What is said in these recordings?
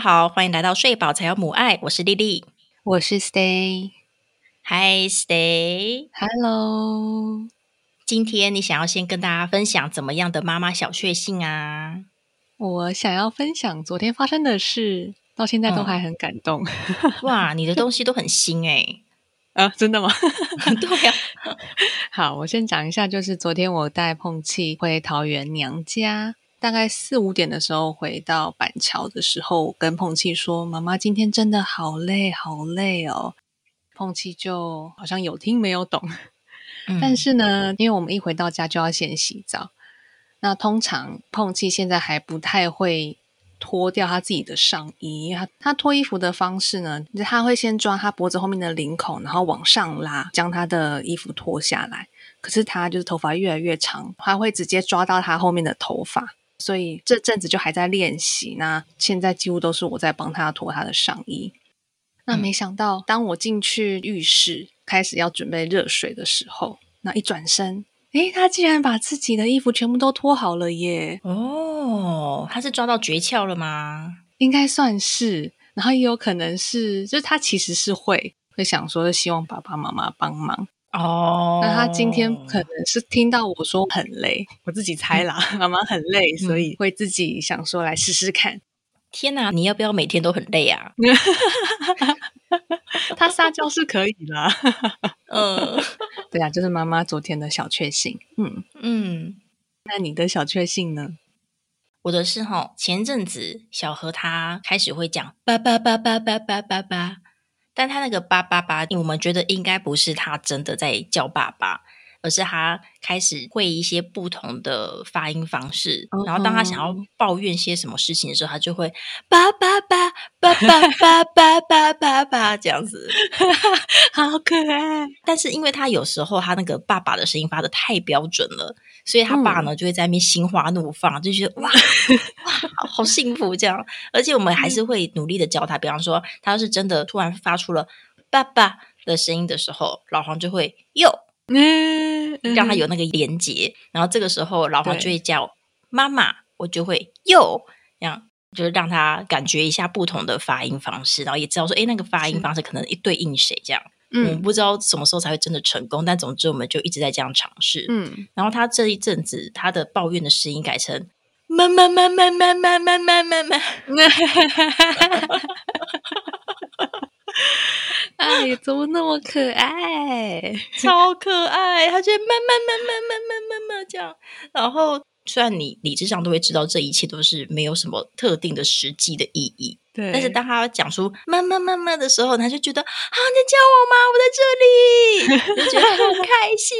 好，欢迎来到睡饱才有母爱，我是丽丽，我是 Stay。Hi Stay，Hello。今天你想要先跟大家分享怎么样的妈妈小确幸啊？我想要分享昨天发生的事，到现在都还很感动。哇，你的东西都很新哎。啊，真的吗？对呀。好，我先讲一下，就是昨天我带碰气回桃园娘家，大概四五点的时候回到板桥的时候，跟碰气说：“妈妈今天真的好累，好累哦。”碰气就好像有听没有懂，但是呢，因为我们一回到家就要先洗澡，那通常碰气现在还不太会。脱掉他自己的上衣，他他脱衣服的方式呢，他会先抓他脖子后面的领口，然后往上拉，将他的衣服脱下来。可是他就是头发越来越长，他会直接抓到他后面的头发，所以这阵子就还在练习。那现在几乎都是我在帮他脱他的上衣。那没想到，当我进去浴室开始要准备热水的时候，那一转身。诶，他竟然把自己的衣服全部都脱好了耶！哦，他是抓到诀窍了吗？应该算是，然后也有可能是，就是他其实是会会想说，希望爸爸妈妈帮忙哦。那他今天可能是听到我说很累，我自己猜啦，妈妈很累，所以会自己想说来试试看。天哪，你要不要每天都很累啊？他撒娇是可以啦。嗯，对啊，就是妈妈昨天的小确幸。嗯嗯，那你的小确幸呢？我的是哈，前阵子小何他开始会讲叭叭叭叭叭叭叭叭，但他那个叭叭叭，我们觉得应该不是他真的在叫爸爸。而是他开始会一些不同的发音方式，然后当他想要抱怨些什么事情的时候，他就会叭叭叭叭叭叭叭叭叭叭这样子，好可爱。但是因为他有时候他那个爸爸的声音发的太标准了，所以他爸呢就会在那边心花怒放，就觉得哇 哇好幸福这样。而且我们还是会努力的教他，比方说他要是真的突然发出了爸爸的声音的时候，老黄就会哟。嗯，让他有那个连接，然后这个时候老黄就会叫妈妈，我就会又这样，就是让他感觉一下不同的发音方式，然后也知道说，哎，那个发音方式可能一对应谁这样。嗯，不知道什么时候才会真的成功，但总之我们就一直在这样尝试。嗯，然后他这一阵子他的抱怨的声音改成妈妈妈妈妈妈妈妈妈妈。哎，怎么那么可爱？超可爱！他就慢慢慢慢慢慢慢慢这样，然后虽然你理智上都会知道这一切都是没有什么特定的实际的意义，对。但是当他讲出慢慢慢慢的时候，他就觉得啊，你在叫我吗？我在这里，就觉得很开心。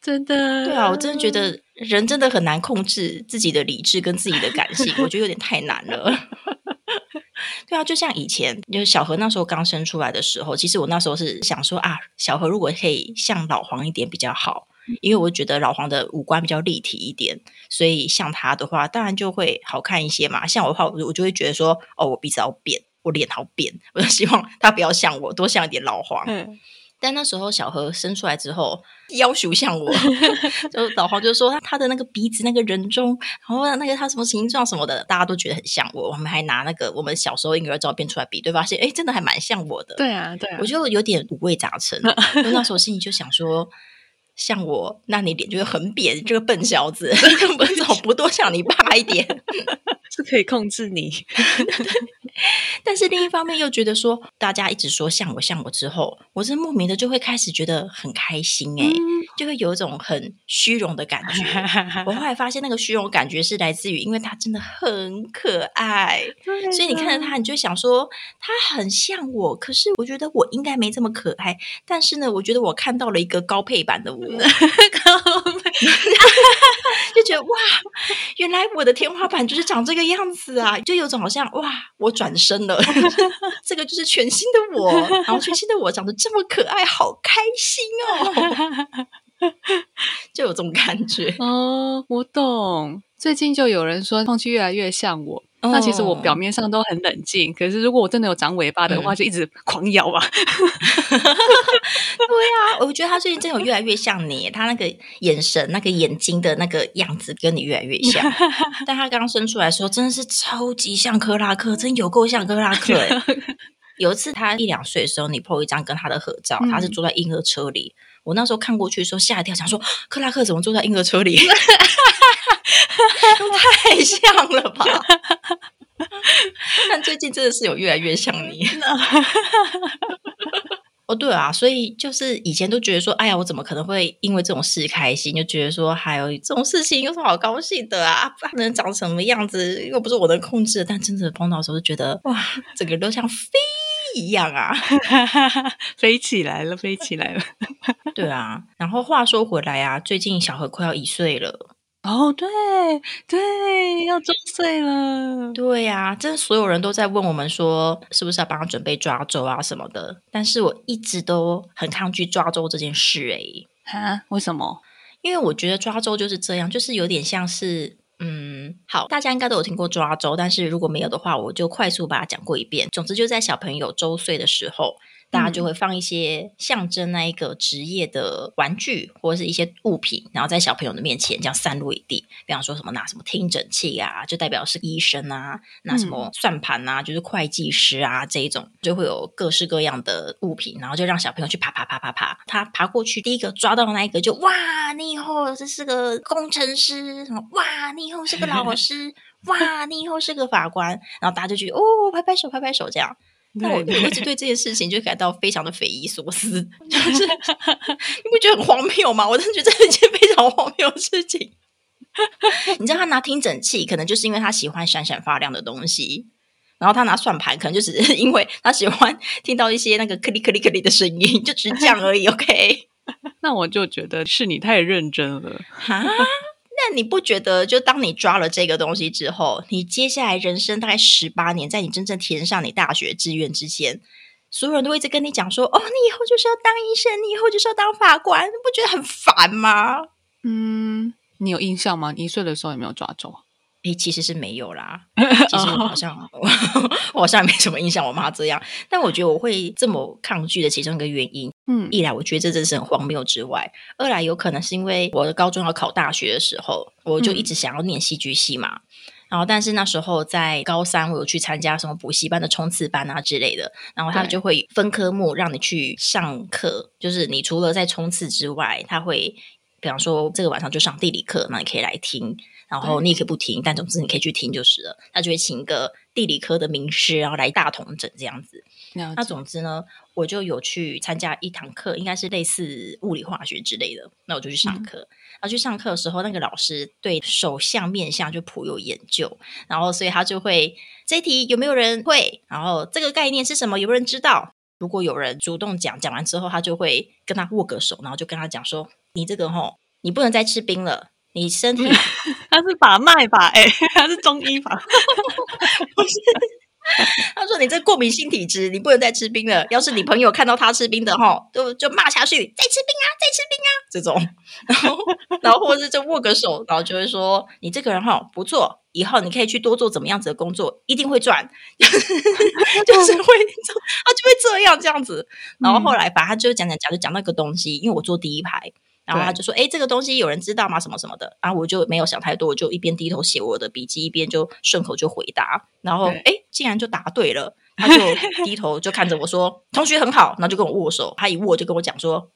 真的，对啊，我真的觉得人真的很难控制自己的理智跟自己的感性，我觉得有点太难了。对啊，就像以前，就是小何那时候刚生出来的时候，其实我那时候是想说啊，小何如果可以像老黄一点比较好，因为我觉得老黄的五官比较立体一点，所以像他的话，当然就会好看一些嘛。像我的话，我我就会觉得说，哦，我鼻子好扁，我脸好扁，我就希望他不要像我，多像一点老黄。但那时候小何生出来之后，要求像我，就老黄就说他他的那个鼻子那个人中，然后那个他什么形状什么的，大家都觉得很像我。我们还拿那个我们小时候婴儿照片出来比对，发现哎，真的还蛮像我的。对啊，对，我就有点五味杂陈。那时候心里就想说，像我，那你脸就会很扁，这个笨小子，我怎么不多像你爸一点？是可以控制你。但是另一方面又觉得说，大家一直说像我像我之后，我是莫名的就会开始觉得很开心哎，就会有一种很虚荣的感觉。我后来发现那个虚荣感觉是来自于，因为他真的很可爱，所以你看着他，你就想说他很像我，可是我觉得我应该没这么可爱。但是呢，我觉得我看到了一个高配版的我，高配就觉得哇，原来我的天花板就是长这个样子啊，就有种好像哇，我转。身了，这个就是全新的我，然后全新的我长得这么可爱，好开心哦，就有这种感觉哦。我懂，最近就有人说空气越来越像我，那其实我表面上都很冷静，可是如果我真的有长尾巴的话，就一直 狂咬啊。对啊，我觉得他最近真有越来越像你，他那个眼神、那个眼睛的那个样子跟你越来越像。但他刚生出来的时候，真的是超级像克拉克，真有够像克拉克。有一次他一两岁的时候，你 po 一张跟他的合照，他是坐在婴儿车里。我那时候看过去的时候吓一跳，想说克拉克怎么坐在婴儿车里？太像了吧！但最近真的是有越来越像你。哦，对啊，所以就是以前都觉得说，哎呀，我怎么可能会因为这种事开心？就觉得说，还有这种事情有什么好高兴的啊？不能长什么样子，又不是我能控制。但真的碰到的时候，就觉得哇，整个都像飞一样啊，飞起来了，飞起来了。对啊，然后话说回来啊，最近小何快要一岁了。哦，对对，要周岁了。对呀，这所有人都在问我们说，是不是要帮他准备抓周啊什么的？但是我一直都很抗拒抓周这件事。哎，啊，为什么？因为我觉得抓周就是这样，就是有点像是，嗯，好，大家应该都有听过抓周，但是如果没有的话，我就快速把它讲过一遍。总之，就在小朋友周岁的时候。大家就会放一些象征那一个职业的玩具或者是一些物品，然后在小朋友的面前这样散落一地。比方说什么拿什么听诊器啊，就代表是医生啊；拿什么算盘啊，就是会计师啊这一种，就会有各式各样的物品，然后就让小朋友去爬爬爬爬爬。他爬过去，第一个抓到那一个就哇，你以后这是个工程师；什么哇，你以后是个老师；哇，你以后是个法官。然后大家就去哦，拍拍手，拍拍手这样。那我一直对这件事情就感到非常的匪夷所思，就是你不觉得很荒谬吗？我真的觉得这是一件非常荒谬的事情。你知道他拿听诊器，可能就是因为他喜欢闪闪发亮的东西；然后他拿算盘，可能就只是因为他喜欢听到一些那个克里克里克里的声音，就只是这样而已。OK，那我就觉得是你太认真了哈。但你不觉得，就当你抓了这个东西之后，你接下来人生大概十八年，在你真正填上你大学志愿之前，所有人都一直跟你讲说：“哦，你以后就是要当医生，你以后就是要当法官。”你不觉得很烦吗？嗯，你有印象吗？一岁的时候有没有抓走？诶，其实是没有啦。其实我好像 我好像没什么印象，我妈这样。但我觉得我会这么抗拒的其中一个原因，嗯，一来我觉得这真是很荒谬之外，二来有可能是因为我的高中要考大学的时候，我就一直想要念戏剧系嘛。然后，但是那时候在高三，我有去参加什么补习班的冲刺班啊之类的。然后他就会分科目让你去上课，就是你除了在冲刺之外，他会比方说这个晚上就上地理课，那你可以来听。然后你也可以不听，但总之你可以去听就是了。他就会请一个地理科的名师，然后来大同整这样子。那总之呢，我就有去参加一堂课，应该是类似物理化学之类的。那我就去上课。然后去上课的时候，那个老师对手相面相就颇有研究，然后所以他就会这题有没有人会？然后这个概念是什么？有没有人知道？如果有人主动讲，讲完之后，他就会跟他握个手，然后就跟他讲说：“你这个吼，你不能再吃冰了。”你身体他是把脉吧？哎，他是中医吧？不是，他说你这过敏性体质，你不能再吃冰了。要是你朋友看到他吃冰的哈，就就骂下去，再吃冰啊，再吃冰啊，这种。然后，然后或者就握个手，然后就会说你这个人哈不错，以后你可以去多做怎么样子的工作，一定会赚。就是会，他就会这样这样子。然后后来，反正他就讲讲讲，就讲那个东西，因为我坐第一排。然后他就说：“哎，这个东西有人知道吗？什么什么的。”然后我就没有想太多，我就一边低头写我的笔记，一边就顺口就回答。然后哎，竟然就答对了。他就低头就看着我说：“同学很好。”然后就跟我握手。他一握就跟我讲说：“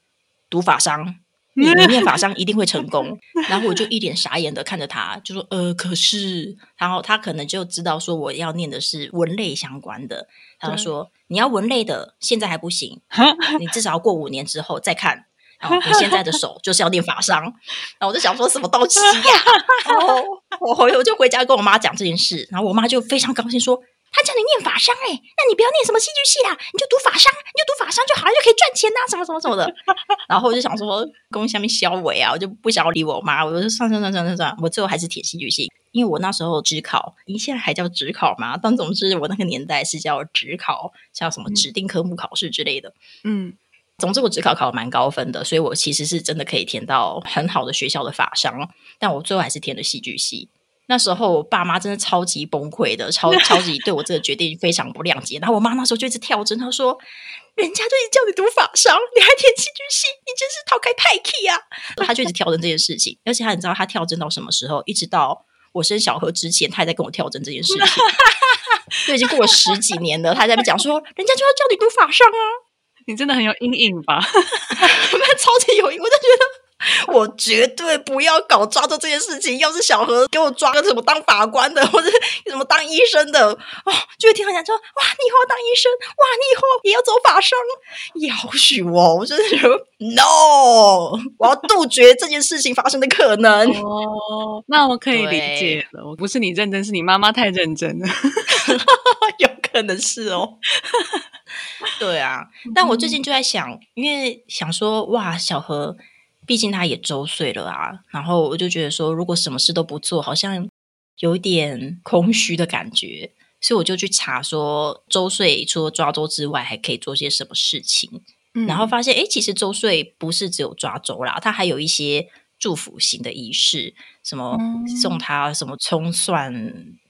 读法商，你念法商一定会成功。”然后我就一脸傻眼的看着他，就说：“呃，可是……”然后他可能就知道说我要念的是文类相关的。他就说：“你要文类的，现在还不行，你至少要过五年之后再看。”你现在的手就是要练法伤，然后我就想说什么东西呀？然后我回我就回家跟我妈讲这件事，然后我妈就非常高兴说：“他叫你念法商哎，那你不要念什么戏剧系啦，你就读法商，你就读法商就好了，就可以赚钱呐，什么什么什么的。”然后我就想说，公下面消委啊，我就不想要理我妈，我就算算算算算算，我最后还是填戏剧系，因为我那时候只考，你现在还叫只考吗？但总之我那个年代是叫只考，叫什么指定科目考试之类的，嗯。总之，我只考考了蛮高分的，所以我其实是真的可以填到很好的学校的法商，但我最后还是填了戏剧系。那时候我爸妈真的超级崩溃的，超超级对我这个决定非常不谅解。然后我妈那时候就一直跳针，她说：“人家就一直叫你读法商，你还填戏剧系，你真是逃开派系啊！”她就一直跳针这件事情，而且她你知道她跳针到什么时候？一直到我生小何之前，她还在跟我跳针这件事情，就已经过了十几年了。她在那边讲说：“人家就要叫你读法商啊！”你真的很有阴影吧？哈哈超级有阴，我就觉得。我绝对不要搞抓周这件事情。要是小何给我抓个什么当法官的，或者什么当医生的，哦，就会听他讲说：哇，你以后要当医生，哇，你以后也要走法商，要许我，我真的觉得 no，我要杜绝这件事情发生的可能。哦，那我可以理解了。我不是你认真，是你妈妈太认真了，有可能是哦。对啊，但我最近就在想，因为想说，哇，小何。毕竟他也周岁了啊，然后我就觉得说，如果什么事都不做，好像有点空虚的感觉，所以我就去查说，周岁除了抓周之外，还可以做些什么事情。然后发现，哎，其实周岁不是只有抓周啦，他还有一些祝福型的仪式，什么送他什么葱蒜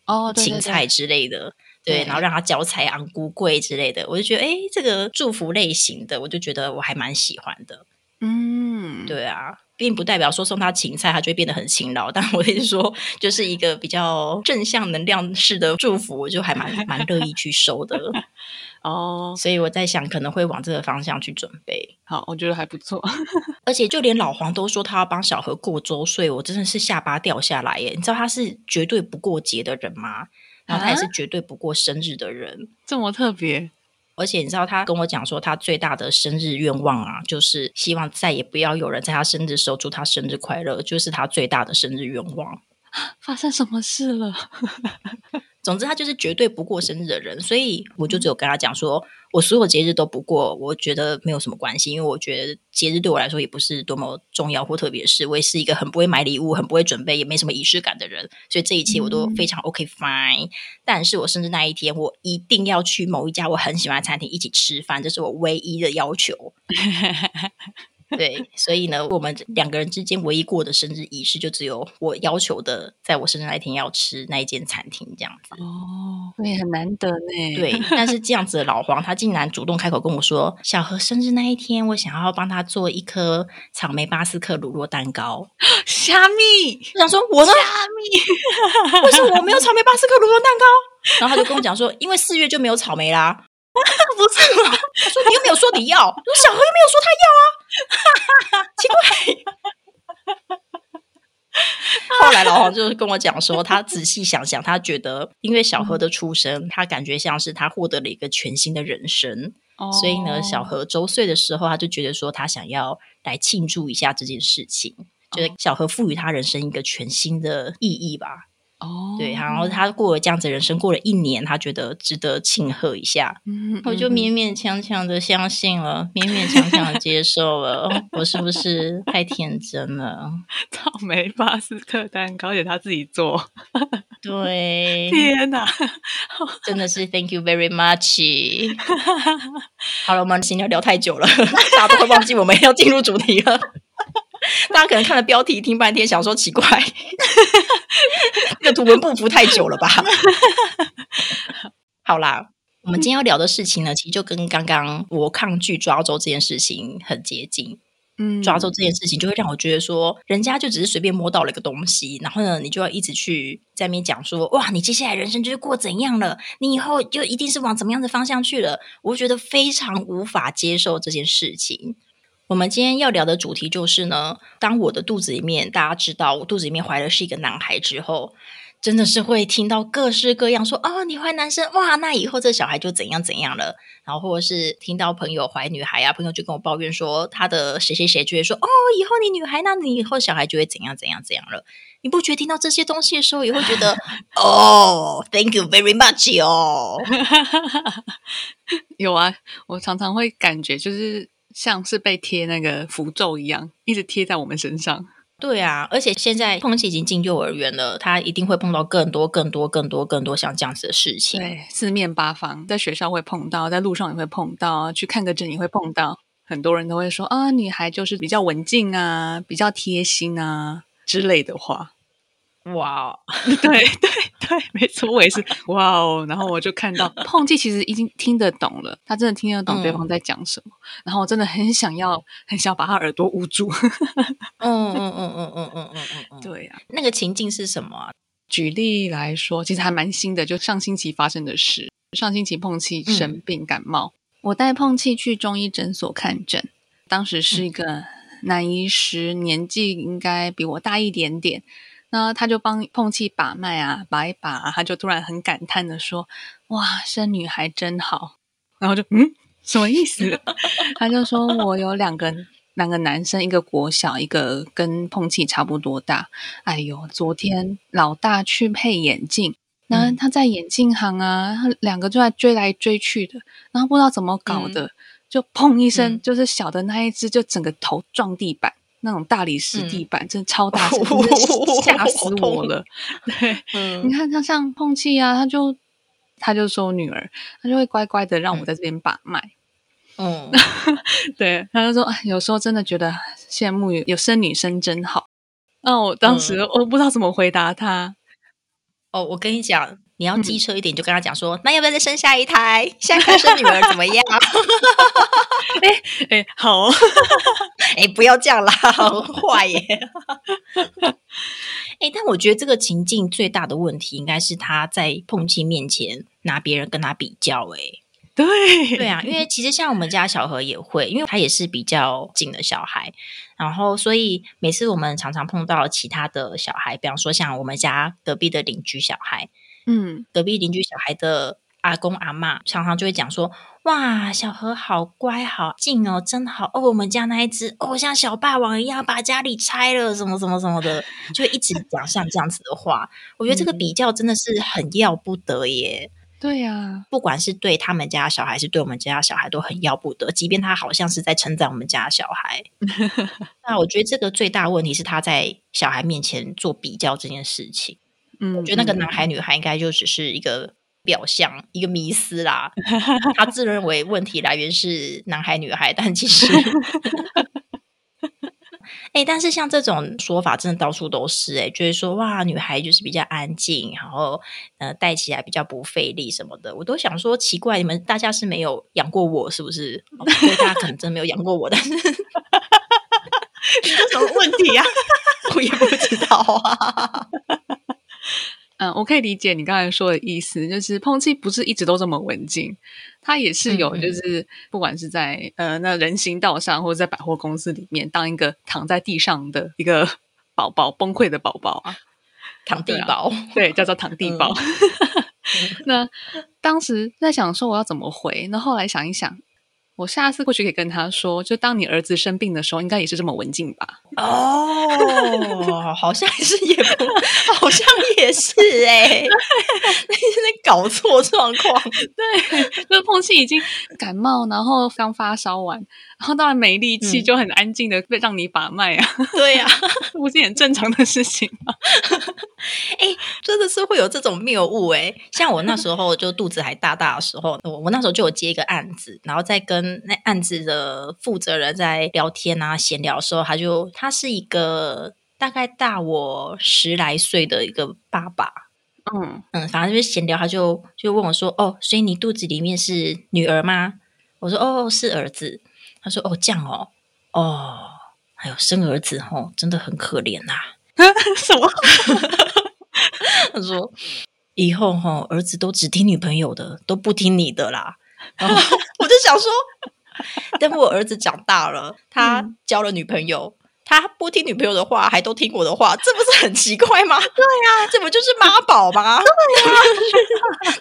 哦、芹菜之类的，对，然后让他脚踩昂姑贵之类的，我就觉得，哎，这个祝福类型的，我就觉得我还蛮喜欢的。嗯，对啊，并不代表说送他芹菜，他就会变得很勤劳。但我是说，就是一个比较正向能量式的祝福，我就还蛮蛮乐意去收的 哦。所以我在想，可能会往这个方向去准备。好，我觉得还不错。而且就连老黄都说他要帮小何过周岁，我真的是下巴掉下来耶！你知道他是绝对不过节的人吗？然后他也是绝对不过生日的人，这么特别。而且你知道，他跟我讲说，他最大的生日愿望啊，就是希望再也不要有人在他生日的时候祝他生日快乐，就是他最大的生日愿望。发生什么事了？总之，他就是绝对不过生日的人，所以我就只有跟他讲说，我所有节日都不过，我觉得没有什么关系，因为我觉得节日对我来说也不是多么重要或特别事。我也是一个很不会买礼物、很不会准备、也没什么仪式感的人，所以这一切我都非常 OK fine。但是我生日那一天，我一定要去某一家我很喜欢的餐厅一起吃饭，这是我唯一的要求。对，所以呢，我们两个人之间唯一过的生日仪式，就只有我要求的，在我生日那一天要吃那一间餐厅这样子。哦，对，很难得呢。对，但是这样子的老黄，他竟然主动开口跟我说，小何生日那一天，我想要帮他做一颗草莓巴斯克乳酪蛋糕。虾米，我想说，我的？虾米，为什么我没有草莓巴斯克乳酪蛋糕？然后他就跟我讲说，因为四月就没有草莓啦。不是吗？他说你又没有说你要，说小何又没有说他要啊，奇怪。后来老黄就是跟我讲说，他仔细想想，他觉得因为小何的出生，他感觉像是他获得了一个全新的人生，所以呢，小何周岁的时候，他就觉得说他想要来庆祝一下这件事情，觉得小何赋予他人生一个全新的意义吧。哦，对，然后他过了这样子人生，过了一年，他觉得值得庆贺一下，我就勉勉强强的相信了，勉勉强强的接受了。我是不是太天真了？草莓巴斯克蛋糕也他自己做，对，天哪，真的是 Thank you very much。好了，我们今天聊太久了，大家都会忘记我们要进入主题了。大家可能看了标题听半天，想说奇怪。这个图文不符太久了吧？好啦，我们今天要聊的事情呢，其实就跟刚刚我抗拒抓周这件事情很接近。嗯，抓周这件事情就会让我觉得说，人家就只是随便摸到了一个东西，然后呢，你就要一直去在那边讲说，哇，你接下来人生就是过怎样了？你以后就一定是往怎么样的方向去了？我觉得非常无法接受这件事情。我们今天要聊的主题就是呢，当我的肚子里面，大家知道我肚子里面怀的是一个男孩之后，真的是会听到各式各样说哦，你怀男生哇，那以后这小孩就怎样怎样了。然后或者是听到朋友怀女孩啊，朋友就跟我抱怨说他的谁谁谁就会说哦，以后你女孩，那你以后小孩就会怎样怎样怎样了。你不觉得听到这些东西的时候，也会觉得哦，Thank you very much 哦。有啊，我常常会感觉就是。像是被贴那个符咒一样，一直贴在我们身上。对啊，而且现在碰琪已经进幼儿园了，他一定会碰到更多、更多、更多、更多像这样子的事情。对，四面八方，在学校会碰到，在路上也会碰到，去看个诊也会碰到。很多人都会说啊，女孩就是比较文静啊，比较贴心啊之类的话。哇，对对对，没错，我也是哇哦。然后我就看到碰气其实已经听得懂了，他真的听得懂对方在讲什么。然后我真的很想要，很想把他耳朵捂住。嗯嗯嗯嗯嗯嗯嗯嗯嗯，对呀。那个情境是什么？举例来说，其实还蛮新的，就上星期发生的事。上星期碰气生病感冒，我带碰气去中医诊所看诊，当时是一个男医师，年纪应该比我大一点点。那他就帮碰气把脉啊，把一把，他就突然很感叹的说：“哇，生女孩真好。”然后就嗯，什么意思？他就说：“我有两个两个男生，一个国小，一个跟碰气差不多大。哎呦，昨天老大去配眼镜，那他在眼镜行啊，两个就在追来追去的，然后不知道怎么搞的，就砰一声，就是小的那一只就整个头撞地板。”那种大理石地板真的超大声，吓死我了。对，你看他像碰气啊，他就他就说女儿，他就会乖乖的让我在这边把脉。嗯，对，他就说有时候真的觉得羡慕有生女生真好。那我当时我不知道怎么回答他。哦，我跟你讲。你要机车一点，就跟他讲说，那要不要再生下一胎？下一胎生女儿怎么样？哎哎，好，哎，不要这样啦，很坏耶。哎，但我觉得这个情境最大的问题，应该是他在碰气面前拿别人跟他比较。哎，对对啊，因为其实像我们家小何也会，因为他也是比较近的小孩，然后所以每次我们常常碰到其他的小孩，比方说像我们家隔壁的邻居小孩。嗯，隔壁邻居小孩的阿公阿妈常常就会讲说：“哇，小何好乖好静哦，真好哦。我们家那一只哦，像小霸王一样把家里拆了，什么什么什么的，就一直讲像这样子的话。我觉得这个比较真的是很要不得耶。对呀，不管是对他们家小孩，是对我们家小孩，都很要不得。即便他好像是在称赞我们家小孩，那我觉得这个最大问题是他在小孩面前做比较这件事情。”嗯，我觉得那个男孩女孩应该就只是一个表象，一个迷思啦。他自认为问题来源是男孩女孩，但其实，哎，但是像这种说法真的到处都是，哎，就是说哇，女孩就是比较安静，然后呃，带起来比较不费力什么的。我都想说奇怪，你们大家是没有养过我是不是？大家可能真没有养过我，但是 你这什么问题呀？我也不知道啊。嗯，我可以理解你刚才说的意思，就是碰气不是一直都这么文静，他也是有，就是不管是在呃那人行道上，或者在百货公司里面，当一个躺在地上的一个宝宝崩溃的宝宝啊，躺地宝，对，叫做躺地宝。那当时在想说我要怎么回，那后来想一想。我下次或许可以跟他说，就当你儿子生病的时候，应该也是这么文静吧？哦，好像是也不，好像也是哎，那在搞错状况。对，就是碰气已经感冒，然后刚发烧完，然后当然没力气，就很安静的被让你把脉啊。对呀，不是很正常的事情吗？哎，真的是会有这种谬误哎。像我那时候就肚子还大大的时候，我我那时候就有接一个案子，然后再跟。那案子的负责人在聊天啊，闲聊的时候，他就他是一个大概大我十来岁的一个爸爸，嗯嗯，反正就是闲聊，他就就问我说：“哦，所以你肚子里面是女儿吗？”我说：“哦，是儿子。”他说：“哦，这样哦，哦，还有生儿子哦，真的很可怜呐。”什么？他说：“以后哈，儿子都只听女朋友的，都不听你的啦。”然后 我就想说。等我儿子长大了，他交了女朋友，他不听女朋友的话，还都听我的话，这不是很奇怪吗？对呀，这不就是妈宝吗？对呀，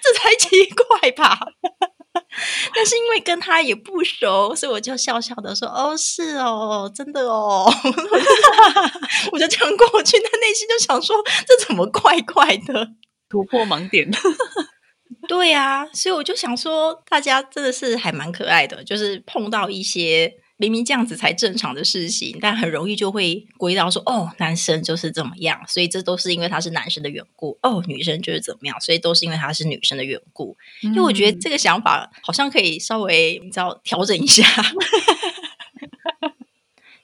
这才奇怪吧？但是因为跟他也不熟，所以我就笑笑的说：“哦，是哦，真的哦。” 我就这样过去，他内心就想说：“这怎么怪怪的？突破盲点。”对呀，所以我就想说，大家真的是还蛮可爱的，就是碰到一些明明这样子才正常的事情，但很容易就会归到说，哦，男生就是怎么样，所以这都是因为他是男生的缘故；哦，女生就是怎么样，所以都是因为他是女生的缘故。因为我觉得这个想法好像可以稍微你知道调整一下。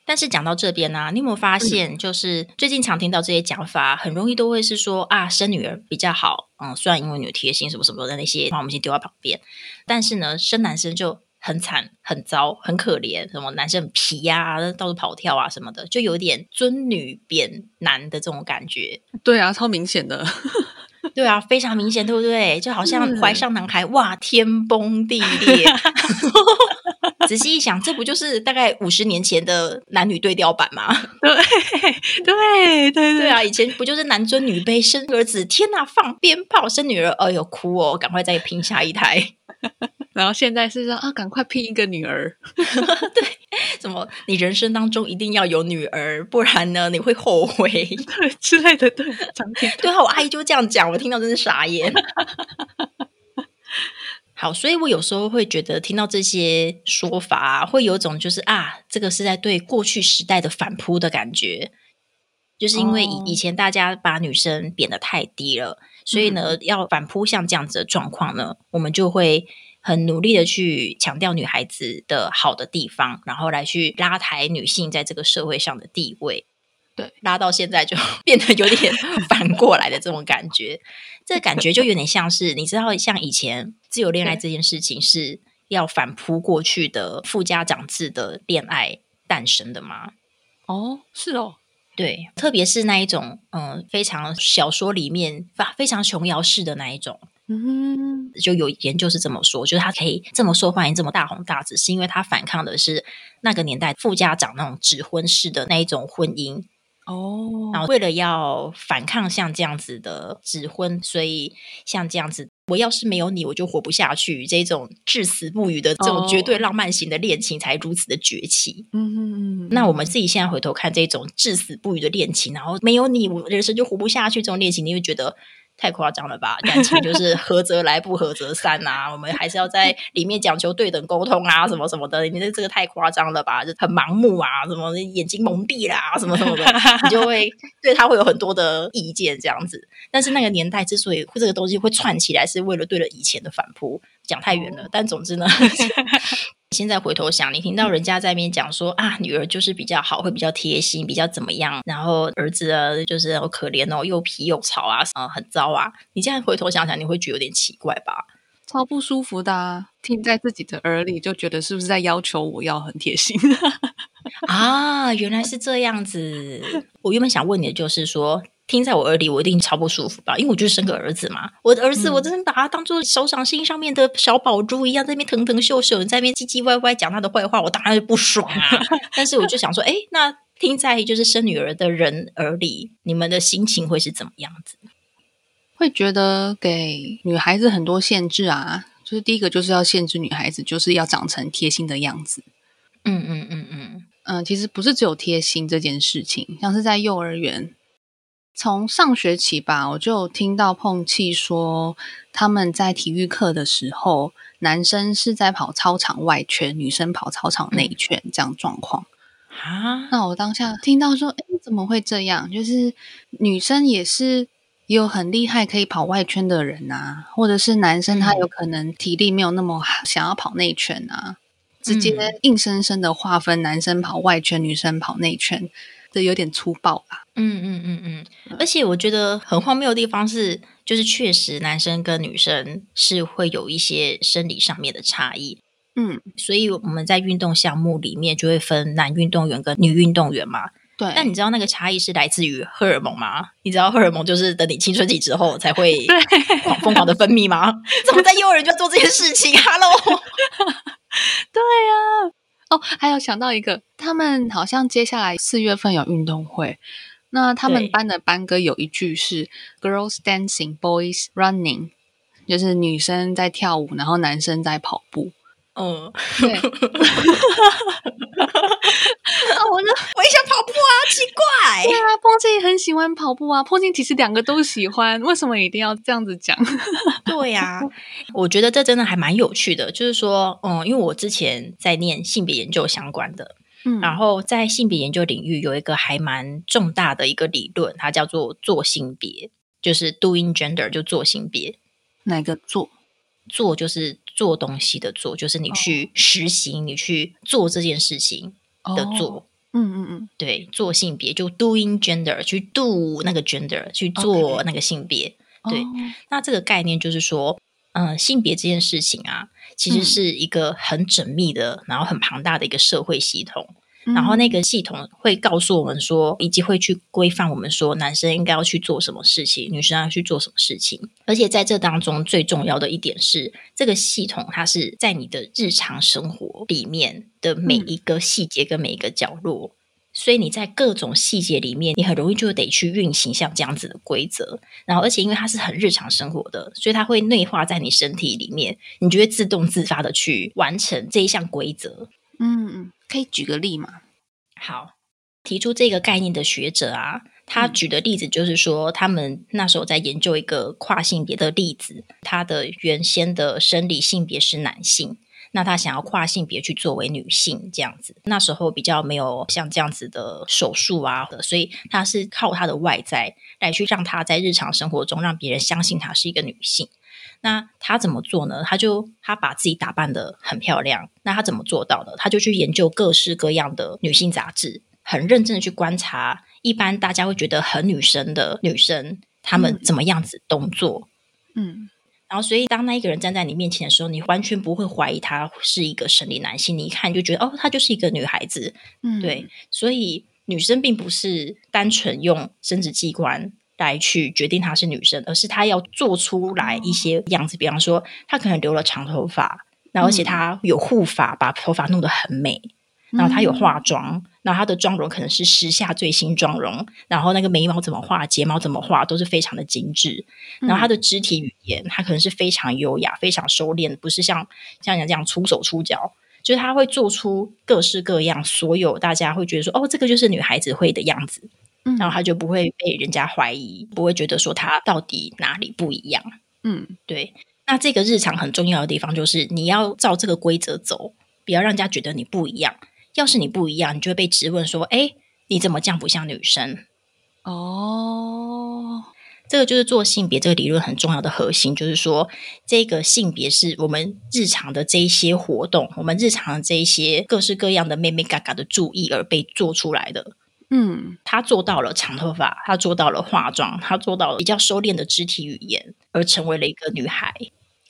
但是讲到这边呢、你有没有发现，就是最近常听到这些讲法，很容易都会是说啊，生女儿比较好。嗯，虽然因为女儿贴心什么什么的那些话，我们先丢在旁边，但是呢，生男生就很惨、很糟、很可怜。什么男生很皮呀、到处跑跳啊什么的，就有点尊女贬男的这种感觉。对啊，超明显的。对啊，非常明显，对不对？就好像是怀上男孩，哇，天崩地裂。仔细一想，这不就是大概五十年前的男女对调版吗？对对对对啊，以前不就是男尊女卑，生儿子，天哪，放鞭炮，生女儿，哎呦哭哦，赶快再拼下一胎。然后现在是说啊，赶快拼一个女儿。对，怎么？你人生当中一定要有女儿，不然呢你会后悔。对之类的，对，常听对啊，我阿姨就这样讲，我听到真是傻眼。好，所以我有时候会觉得听到这些说法、啊，会有种就是啊，这个是在对过去时代的反扑的感觉，就是因为以哦以前大家把女生贬得太低了，所以呢，要反扑像这样子的状况呢，我们就会很努力的去强调女孩子的好的地方，然后来去拉抬女性在这个社会上的地位。对，拉到现在就 变得有点反过来的这种感觉，这感觉就有点像是你知道，像以前自由恋爱这件事情是要反扑过去的富家长制的恋爱诞生的吗？哦，是哦，对，特别是那一种，嗯，非常小说里面非非常琼瑶式的那一种，嗯，就有研究是这么说，就是他可以这么受欢迎、这么大红大紫，是因为他反抗的是那个年代富家长那种指婚式的那一种婚姻，哦，然后为了要反抗像这样子的指婚，所以像这样子，我要是没有你，我就活不下去。这种至死不渝的这种绝对浪漫型的恋情，才如此的崛起。嗯嗯嗯，那我们自己现在回头看这种至死不渝的恋情，然后没有你，我人生就活不下去。这种恋情，你会觉得太夸张了吧？感情就是合则来，不合则散啊。我们还是要在里面讲求对等沟通啊，什么什么的。你这这个太夸张了吧？就很盲目啊，什么眼睛蒙蔽啦，什么什么的，你就会对他会有很多的意见这样子。但是那个年代之所以这个东西会串起来，是为了对了以前的反扑。讲太远了，但总之呢，现在回头想，你听到人家在那边讲说啊，女儿就是比较好，会比较贴心，比较怎么样，然后儿子啊就是好可怜哦，又皮又吵啊，啊、很糟啊。你现在回头想想，你会觉得有点奇怪吧？超不舒服的、啊，听在自己的耳里就觉得是不是在要求我要很贴心？啊，原来是这样子。我原本想问你的就是说，听在我耳里，我一定超不舒服吧？因为我就是生个儿子嘛，我的儿子，嗯我真的把他当做手掌心上面的小宝珠一样，在那边疼疼秀秀，你在那边唧唧歪歪讲他的坏话，我当然是不爽啊。但是我就想说，哎，那听在就是生女儿的人耳里，你们的心情会是怎么样子？会觉得给女孩子很多限制啊，就是第一个就是要限制女孩子，就是要长成贴心的样子。嗯嗯嗯嗯，嗯，其实不是只有贴心这件事情，像是在幼儿园，从上学期吧，我就有听到碰气说，他们在体育课的时候，男生是在跑操场外圈，女生跑操场内圈，这样状况。啊，那我当下听到说，哎，怎么会这样？就是女生也是也有很厉害可以跑外圈的人啊，或者是男生他有可能体力没有那么好，想要跑内圈啊，直接硬生生的划分男生跑外圈，女生跑内圈，这有点粗暴吧。嗯嗯嗯嗯，而且我觉得很荒谬的地方是，就是确实男生跟女生是会有一些生理上面的差异，嗯，所以我们在运动项目里面就会分男运动员跟女运动员嘛。对。但你知道那个差异是来自于荷尔蒙吗？你知道荷尔蒙就是等你青春期之后才会疯狂的分泌吗？怎么在幼儿园就要做这件事情？Hello，对呀、哦，还有想到一个，他们好像接下来四月份有运动会，那他们班的班歌有一句是 “Girls dancing, boys running”，就是女生在跳舞，然后男生在跑步。嗯，对，啊，我就我也想跑步啊，奇怪对。啊，碰见很喜欢跑步啊，碰见其实两个都喜欢，为什么一定要这样子讲？对呀、我觉得这真的还蛮有趣的。就是说，嗯，因为我之前在念性别研究相关的，嗯然后在性别研究领域有一个还蛮重大的一个理论，它叫做做性别，就是 doing gender，就做性别。哪个做？做就是做东西的做，就是你去实行，你去做这件事情的做。哦嗯嗯嗯，对，做性别就 doing gender 去 do 那个 gender 去做那个性别。对，那这个概念就是说，嗯，性别这件事情啊，其实是一个很缜密的，然后很庞大的一个社会系统。然后那个系统会告诉我们说，以及会去规范我们说，男生应该要去做什么事情，女生要去做什么事情。而且在这当中，最重要的一点是，这个系统它是在你的日常生活里面的每一个细节跟每一个角落。所以你在各种细节里面，你很容易就得去运行像这样子的规则。然后，而且因为它是很日常生活的，所以它会内化在你身体里面，你就会自动自发的去完成这一项规则。嗯嗯，可以举个例吗？好，提出这个概念的学者啊，他举的例子就是说，他们那时候在研究一个跨性别的例子，他的原先的生理性别是男性。那他想要跨性别去作为女性这样子，那时候比较没有像这样子的手术啊，所以他是靠他的外在来去让他在日常生活中让别人相信他是一个女性。那他怎么做呢？他就他把自己打扮的很漂亮。那他怎么做到的？他就去研究各式各样的女性杂志，很认真的去观察一般大家会觉得很女生的女生，她们怎么样子动作，嗯。然后，所以当那一个人站在你面前的时候，你完全不会怀疑他是一个生理男性。你一看就觉得，哦，她就是一个女孩子。嗯，对。所以女生并不是单纯用生殖器官来去决定她是女生，而是她要做出来一些样子。比方说，她可能留了长头发，然后而且她有护发，把头发弄得很美。然后她有化妆。那她的妆容可能是时下最新妆容，然后那个眉毛怎么画，睫毛怎么画，都是非常的精致。然后她的肢体语言，她可能是非常优雅、非常收敛，不是像像你这样出手出脚，就是她会做出各式各样，所有大家会觉得说，哦，这个就是女孩子会的样子。嗯，然后他就不会被人家怀疑，不会觉得说他到底哪里不一样。嗯，对。那这个日常很重要的地方就是你要照这个规则走，不要让人家觉得你不一样。要是你不一样，你就会被质问说：“哎，你怎么这样不像女生？”哦，这个就是做性别这个理论很重要的核心，就是说这个性别是我们日常的这一些活动，我们日常的这一些各式各样的妹妹嘎嘎的注意而被做出来的。嗯，他做到了长头发，他做到了化妆，他做到了比较收敛的肢体语言，而成为了一个女孩。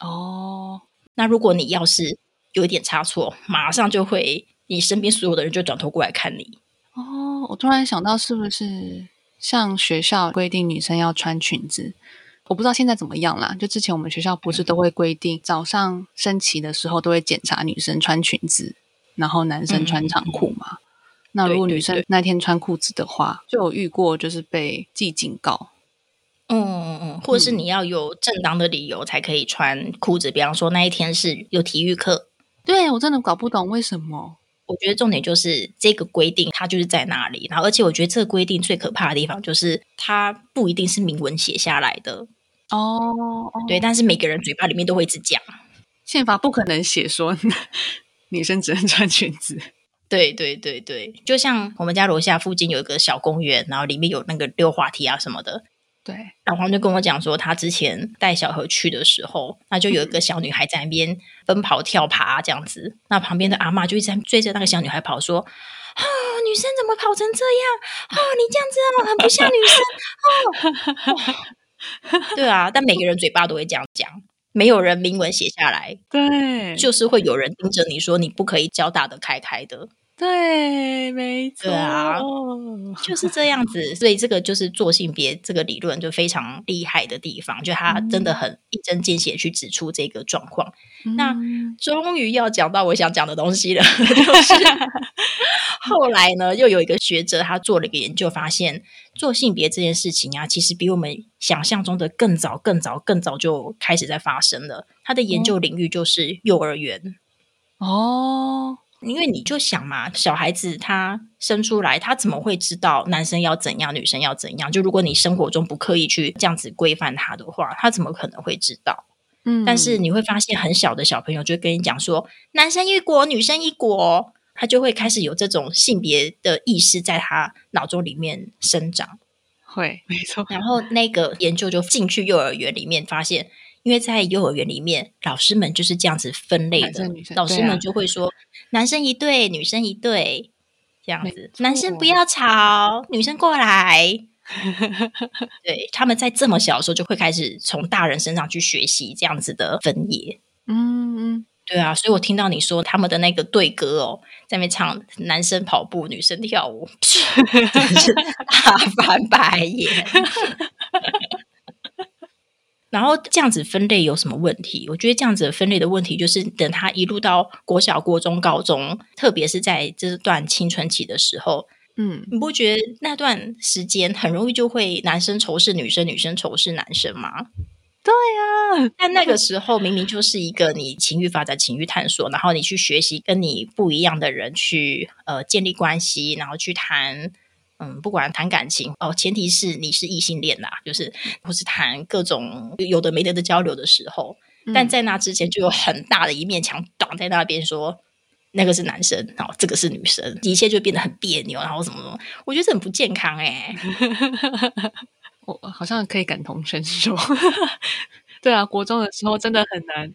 哦，那如果你要是有一点差错，马上就会。你身边所有的人就转头过来看你哦！我突然想到，是不是像学校规定女生要穿裙子？我不知道现在怎么样啦。就之前我们学校不是都会规定，早上升旗的时候都会检查女生穿裙子，然后男生穿长裤嘛。那如果女生那天穿裤子的话，就有遇过就是被记警告。嗯嗯嗯，或者是你要有正当的理由才可以穿裤子，比方说那一天是有体育课。对我真的搞不懂为什么。我觉得重点就是这个规定，它就是在那里。然后，而且我觉得这个规定最可怕的地方就是，它不一定是明文写下来的哦。对，但是每个人嘴巴里面都会一直讲，宪法不可能写说 女生只能穿裙子。对对对对，就像我们家楼下附近有一个小公园，然后里面有那个溜滑梯啊什么的。对，老黄就跟我讲说，他之前带小何去的时候，那就有一个小女孩在那边奔跑跳爬这样子，那旁边的阿妈就一直在追着那个小女孩跑，说：“啊，女生怎么跑成这样？哦，你这样子很不像女生哦。”对啊，但每个人嘴巴都会这样讲，没有人明文写下来。对，就是会有人盯着你说，你不可以脚大的开开的。对，没错，啊就是这样子。所以这个就是做性别这个理论就非常厉害的地方，就他真的很一针见血去指出这个状况。那终于要讲到我想讲的东西了，就是 后来呢，又有一个学者他做了一个研究，发现做性别这件事情啊，其实比我们想象中的更早、更早、更早就开始在发生了。他的研究领域就是幼儿园哦。因为你就想嘛，小孩子他生出来，他怎么会知道男生要怎样，女生要怎样？就如果你生活中不刻意去这样子规范他的话，他怎么可能会知道？嗯，但是你会发现，很小的小朋友就跟你讲说，男生一国，女生一国，他就会开始有这种性别的意识在他脑中里面生长。会，没错。然后那个研究就进去幼儿园里面发现。因为在幼儿园里面，老师们就是这样子分类的。老师们就会说，男生一对，女生一对，这样子，男生不要吵，女生过来。对，他们在这么小的时候就会开始从大人身上去学习这样子的分野。嗯，对啊，所以我听到你说他们的那个对歌哦，在那边唱男生跑步，女生跳舞，真是大翻白眼。然后这样子分类有什么问题？我觉得这样子分类的问题就是，等他一路到国小、国中、高中，特别是在这段青春期的时候。嗯，你不觉得那段时间很容易就会男生仇视女生，女生仇视男生吗？对呀，但那个时候明明就是一个你情欲发展、情欲探索，然后你去学习跟你不一样的人去呃建立关系，然后去谈嗯，不管谈感情哦，前提是你是异性恋啦，就是或是谈各种有的没得的交流的时候，但在那之前就有很大的一面墙挡在那边说。那个是男生，然后这个是女生，一切就变得很别扭，然后什么什么，我觉得这很不健康哎。我好像可以感同身受。对啊，国中的时候真的很难。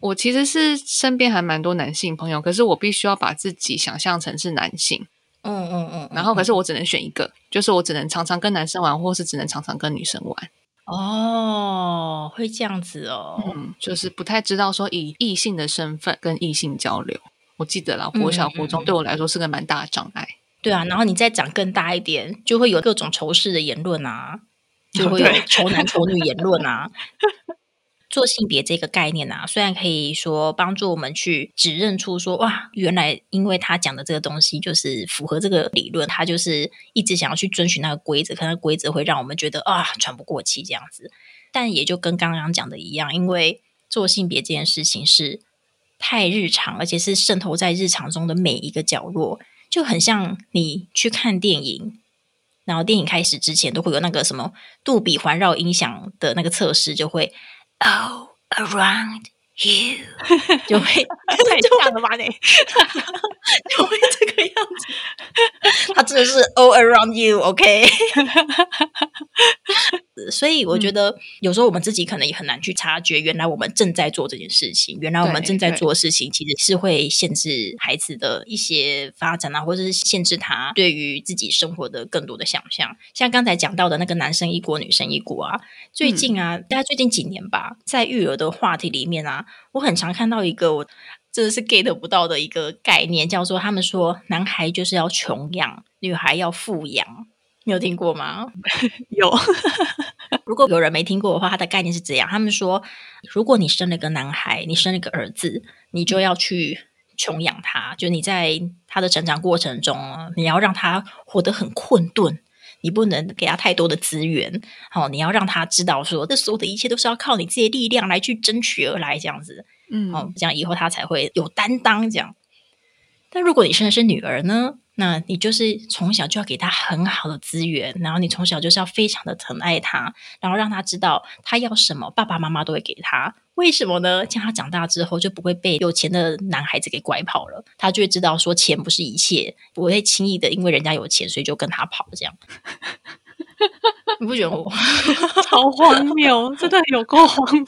我其实是身边还蛮多男性朋友，可是我必须要把自己想象成是男性。嗯嗯嗯。然后，可是我只能选一个，就是我只能常常跟男生玩，或是只能常常跟女生玩。哦，会这样子哦。嗯，就是不太知道说以异性的身份跟异性交流。我记得啦，国小、国中对我来说是个蛮大的障碍。对啊，然后你再长更大一点，就会有各种仇视的言论啊，就会有仇男仇女言论啊。做性别这个概念啊，虽然可以说帮助我们去指认出说，哇，原来因为他讲的这个东西就是符合这个理论，他就是一直想要去遵循那个规则，可能规则会让我们觉得啊喘不过气这样子。但也就跟刚刚讲的一样，因为做性别这件事情是。太日常，而且是渗透在日常中的每一个角落，就很像你去看电影，然后电影开始之前都会有那个什么杜比环绕音响的那个测试，就会 all around you，就会太像了吧？你就会这个样子，它真的是 all around you，OK。 所以我觉得有时候我们自己可能也很难去察觉，原来我们正在做这件事情。原来我们正在做的事情，其实是会限制孩子的一些发展啊，或者是限制他对于自己生活的更多的想象。像刚才讲到的那个男生一国，女生一国啊，最近啊，大概最近几年吧，在育儿的话题里面啊，我很常看到一个我真的是 get 不到的一个概念，叫做他们说男孩就是要穷养，女孩要富养。你有听过吗？有。如果有人没听过的话，他的概念是这样：他们说，如果你生了个男孩，你生了个儿子，你就要去穷养他。就你在他的成长过程中，你要让他活得很困顿，你不能给他太多的资源。好，你要让他知道说，这所有的一切都是要靠你自己的力量来去争取而来，这样子。嗯，哦，这样以后他才会有担当。这样。但如果你生的是女儿呢？那你就是从小就要给他很好的资源，然后你从小就是要非常的疼爱他，然后让他知道他要什么，爸爸妈妈都会给他。为什么呢？这样他长大之后就不会被有钱的男孩子给拐跑了，他就会知道说钱不是一切，不会轻易的因为人家有钱，所以就跟他跑。这样，你不觉得我超荒谬？真的有够荒谬。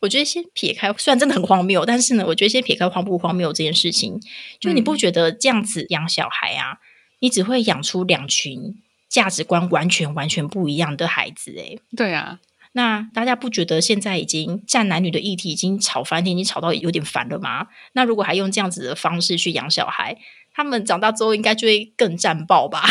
我觉得先撇开，虽然真的很荒谬，但是呢，我觉得先撇开荒不荒谬这件事情，就你不觉得这样子养小孩啊，你只会养出两群价值观完全完全不一样的孩子？诶对啊，那大家不觉得现在已经占男女的议题已经吵翻天，已经吵到有点烦了吗？那如果还用这样子的方式去养小孩？他们长大之后应该就会更战爆吧？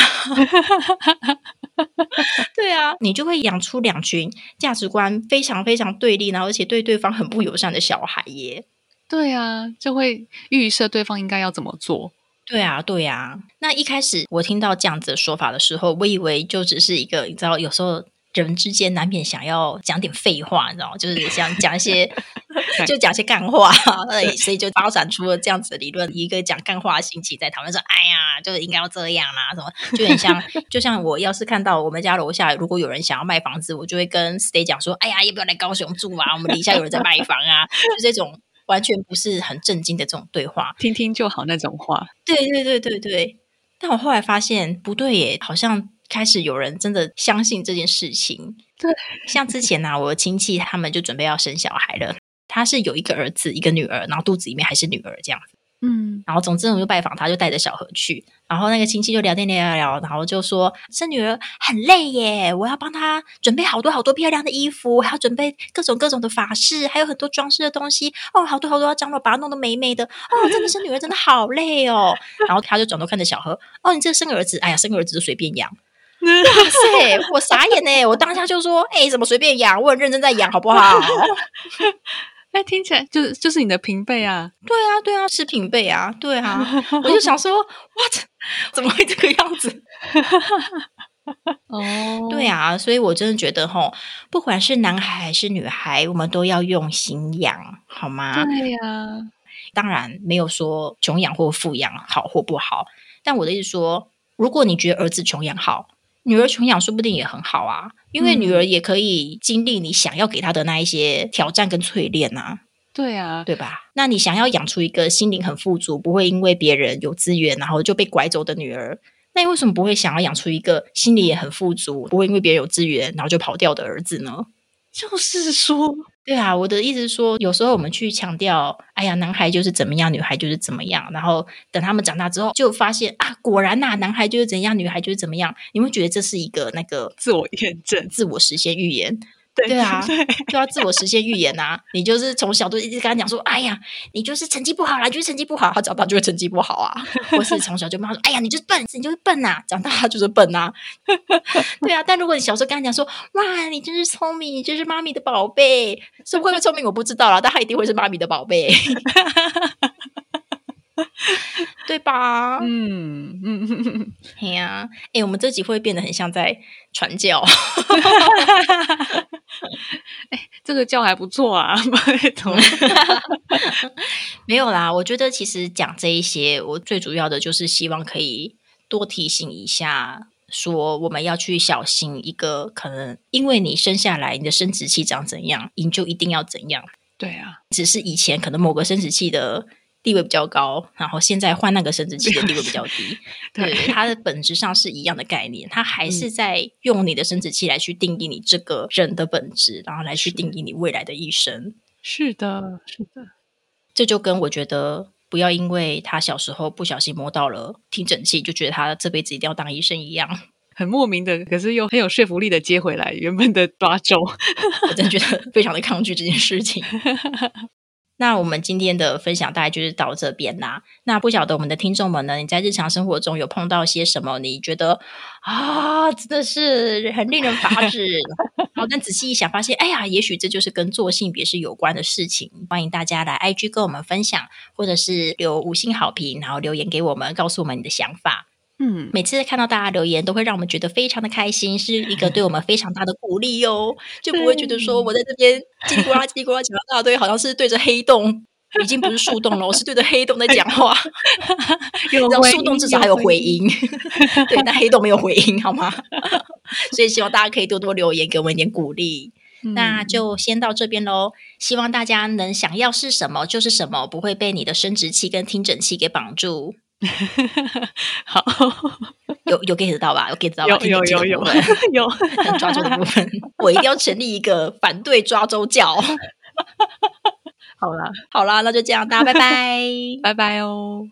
对啊，你就会养出两群价值观非常非常对立，然后而且对对方很不友善的小孩耶。对啊，就会预设对方应该要怎么做。对啊，对啊。那一开始我听到这样子的说法的时候，我以为就只是一个，你知道，有时候。人之间难免想要讲点废话，你知道吗？就是想讲一些，就讲些干话，所以就发展出了这样子的理论。一个讲干话的星期在讨论说：“哎呀，就是应该要这样啦，什么就很像，就像我要是看到我们家楼下如果有人想要卖房子，我就会跟 Stay 讲说：‘哎呀，要不要来高雄住啊？我们底下有人在卖房啊。’就这种完全不是很正经的这种对话，听听就好那种话。对对对对对。但我后来发现不对耶，好像。开始有人真的相信这件事情，对，像之前呢，我的亲戚他们就准备要生小孩了，他是有一个儿子一个女儿，然后肚子里面还是女儿这样子，嗯，然后总之我们就拜访他，就带着小何去，然后那个亲戚就聊天聊聊聊，然后就说生女儿很累耶，我要帮她准备好多好多漂亮的衣服，还要准备各种各种的法式，还有很多装饰的东西。哦，好多好多要张罗，把它弄得美美的。哦，真的生女儿真的好累哦。然后他就转头看着小何，哦，你这个生儿子，哎呀，生儿子就随便养。哇塞，我傻眼呢！我当下就说，哎，怎么随便养？我很认真在养，好不好？哎，听起来就是就是你的平辈啊！对啊，对啊，是平辈啊，对啊，我就想说，哇，怎么会这个样子？哦，对啊，所以我真的觉得吼，不管是男孩还是女孩，我们都要用心养，好吗？对呀，当然没有说穷养或富养好或不好，但我的意思说，如果你觉得儿子穷养好，女儿穷养说不定也很好啊，因为女儿也可以经历你想要给她的那一些挑战跟淬炼啊。对啊，对吧？那你想要养出一个心灵很富足，不会因为别人有资源然后就被拐走的女儿，那你为什么不会想要养出一个心里也很富足，不会因为别人有资源然后就跑掉的儿子呢？就是说，对啊，我的意思是说，有时候我们去强调，哎呀，男孩就是怎么样，女孩就是怎么样，然后等他们长大之后，就发现啊，果然呐，男孩就是怎样，女孩就是怎么样，你会觉得这是一个那个自我验证、自我实现预言。对对啊，就要自我实现预言呐、你就是从小都一直跟他讲说，哎呀，你就是成绩不好啦，就是成绩不好，他长大就会成绩不好啊。或是从小就骂他说，哎呀，你就是笨，你就是笨呐、长大他就是笨呐、对啊，但如果你小时候跟他讲说，哇，你真是聪明，你就是妈咪的宝贝，是会不会聪明我不知道啦，但他一定会是妈咪的宝贝，对吧？嗯嗯嗯，哎呀，哎，我们这集会变得很像在传教。这个教还不错啊。没有啦，我觉得其实讲这一些，我最主要的就是希望可以多提醒一下，说我们要去小心一个可能，因为你生下来你的生殖器长怎样，你就一定要怎样。对啊，只是以前可能某个生殖器的地位比较高，然后现在换那个生殖器的地位比较低。对，它的本质上是一样的概念，它还是在用你的生殖器来去定义你这个人的本质，然后来去定义你未来的一生。是的，是的，这就跟我觉得不要因为他小时候不小心摸到了听诊器，就觉得他这辈子一定要当医生一样。很莫名的，可是又很有说服力的接回来原本的抓周。我真的觉得非常的抗拒这件事情。那我们今天的分享大概就是到这边啦。那不晓得我们的听众们呢，你在日常生活中有碰到些什么？你觉得啊，真的是很令人发指。然后但仔细一想，发现哎呀，也许这就是跟做性别是有关的事情。欢迎大家来 IG 跟我们分享，或者是留五星好评，然后留言给我们，告诉我们你的想法。嗯，每次看到大家留言，都会让我们觉得非常的开心，是一个对我们非常大的鼓励哦。就不会觉得说我在这边叽里呱啦叽里呱啦讲一大堆，好像是对着黑洞，已经不是树洞了，我是对着黑洞在讲话。有让树洞至少还有回音，对，但黑洞没有回音，好吗？所以希望大家可以多多留言，给我们一点鼓励。嗯那就先到这边喽。希望大家能想要是什么就是什么，不会被你的生殖器跟听诊器给绑住。好，有有 get 到吧？有 get 到吧？有有有有有，抓周的部分，我一定要成立一个反对抓周教。好啦，好啦，那就这样，大家拜拜。拜拜哦。